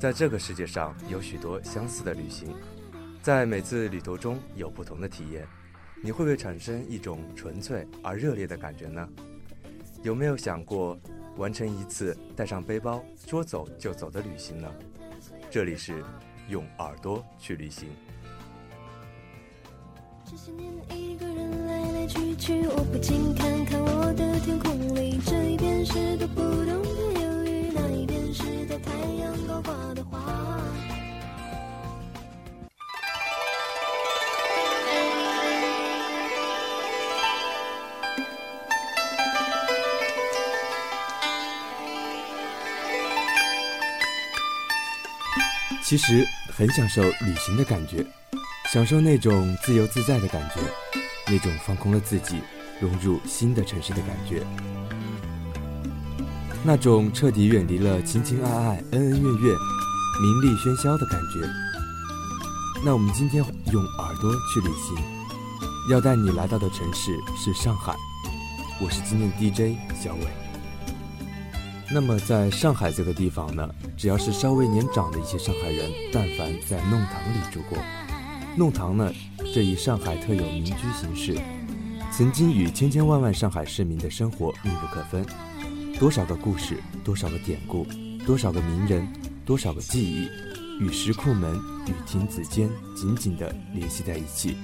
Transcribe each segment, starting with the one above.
在这个世界上有许多相似的旅行，在每次旅途中有不同的体验，你会不会产生一种纯粹而热烈的感觉呢？有没有想过完成一次带上背包说走就走的旅行呢？这里是用耳朵去旅行。这些年一个人来来去去，我不禁看看我的天空里，这一边是读不懂的忧郁，那一边是在太阳高挂的花。其实很享受旅行的感觉，享受那种自由自在的感觉，那种放空了自己，融入新的城市的感觉，那种彻底远离了情情爱爱、恩恩怨怨、名利喧嚣的感觉。那我们今天用耳朵去旅行，要带你来到的城市是上海。我是今天 DJ 小伟。那么在上海这个地方呢，只要是稍微年长的一些上海人，但凡在弄堂里住过，弄堂呢这一上海特有民居形式，曾经与千千万万上海市民的生活密不可分，多少个故事，多少个典故，多少个名人，多少个记忆，与石库门、与亭子间紧紧地联系在一起。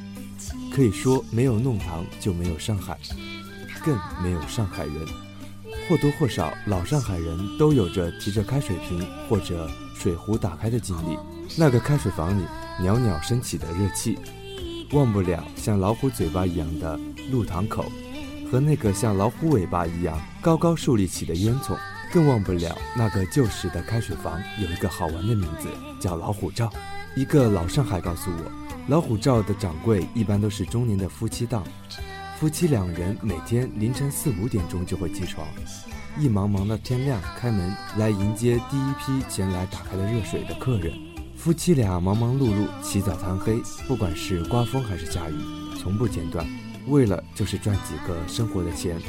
可以说，没有弄堂就没有上海，更没有上海人。或多或少，老上海人都有着提着开水瓶或者水壶打开的经历。那个开水房里袅袅升起的热气，忘不了像老虎嘴巴一样的露堂口，和那个像老虎尾巴一样高高竖立起的烟囱，更忘不了那个旧时的开水房有一个好玩的名字，叫老虎灶。一个老上海告诉我，老虎灶的掌柜一般都是中年的夫妻档。夫妻两人每天凌晨四五点钟就会起床，一茫茫的天亮开门来迎接第一批前来打开了热水的客人。夫妻俩忙忙碌碌，起早贪黑，不管是刮风还是下雨，从不间断，为了就是赚几个生活的钱。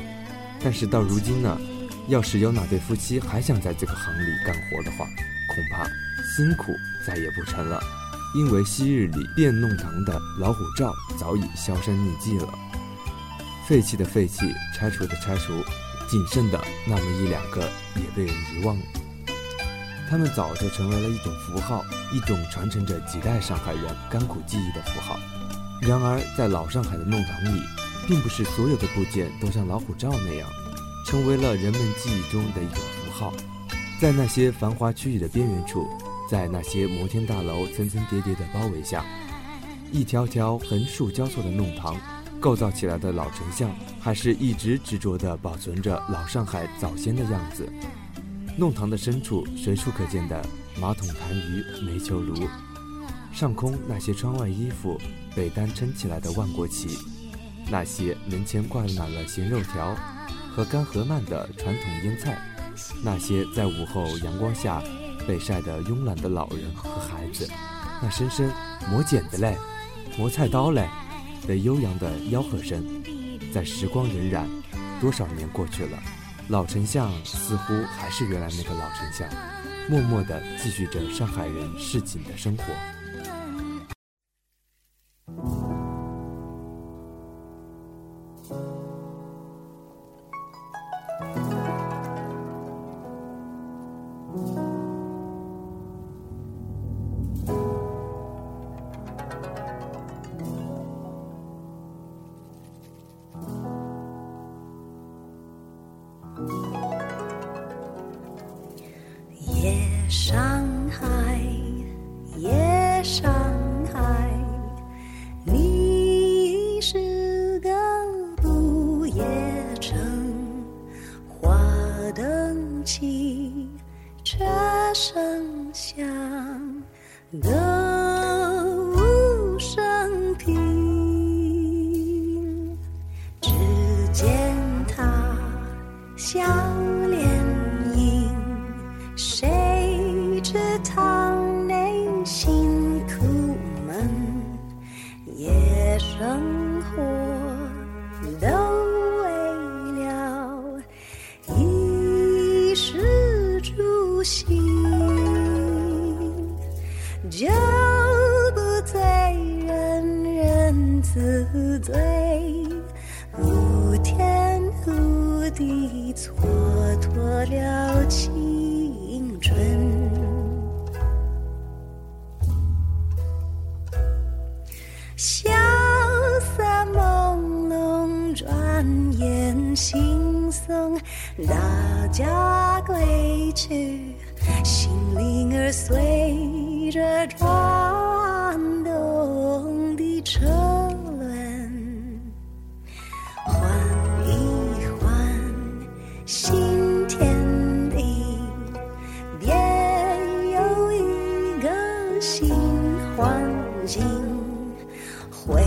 但是到如今呢，要是有哪对夫妻还想在这个行里干活的话，恐怕辛苦再也不成了，因为昔日里变弄堂的老虎灶早已销声匿迹了。废弃的废弃，拆除的拆除，仅剩的那么一两个也被人遗忘了。他们早就成为了一种符号，一种传承着几代上海人甘苦记忆的符号。然而，在老上海的弄堂里，并不是所有的部件都像老虎灶那样，成为了人们记忆中的一种符号。在那些繁华区域的边缘处，在那些摩天大楼层层叠叠的包围下，一条条横竖交错的弄堂。构造起来的老城巷，还是一直执着地保存着老上海早先的样子。弄堂的深处，随处可见的马桶、痰盂、煤球炉，上空那些窗外衣服、被单撑起来的万国旗，那些门前挂满了咸肉条和干河鳗的传统腌菜，那些在午后阳光下被晒得慵懒的老人和孩子，那深深磨剪子嘞，磨菜刀嘞。的悠扬的吆喝声，在时光荏苒，多少年过去了，老丞相似乎还是原来那个老丞相，默默地继续着上海人市井的生活。上海，夜上海，你是个不夜城，华灯起，车声响。就不醉人人自醉，无天无地蹉跎了青春。萧瑟朦胧，转眼惺忪，大家归去，心灵儿随着转动的车轮，换一换新天地，别有一个新环境。回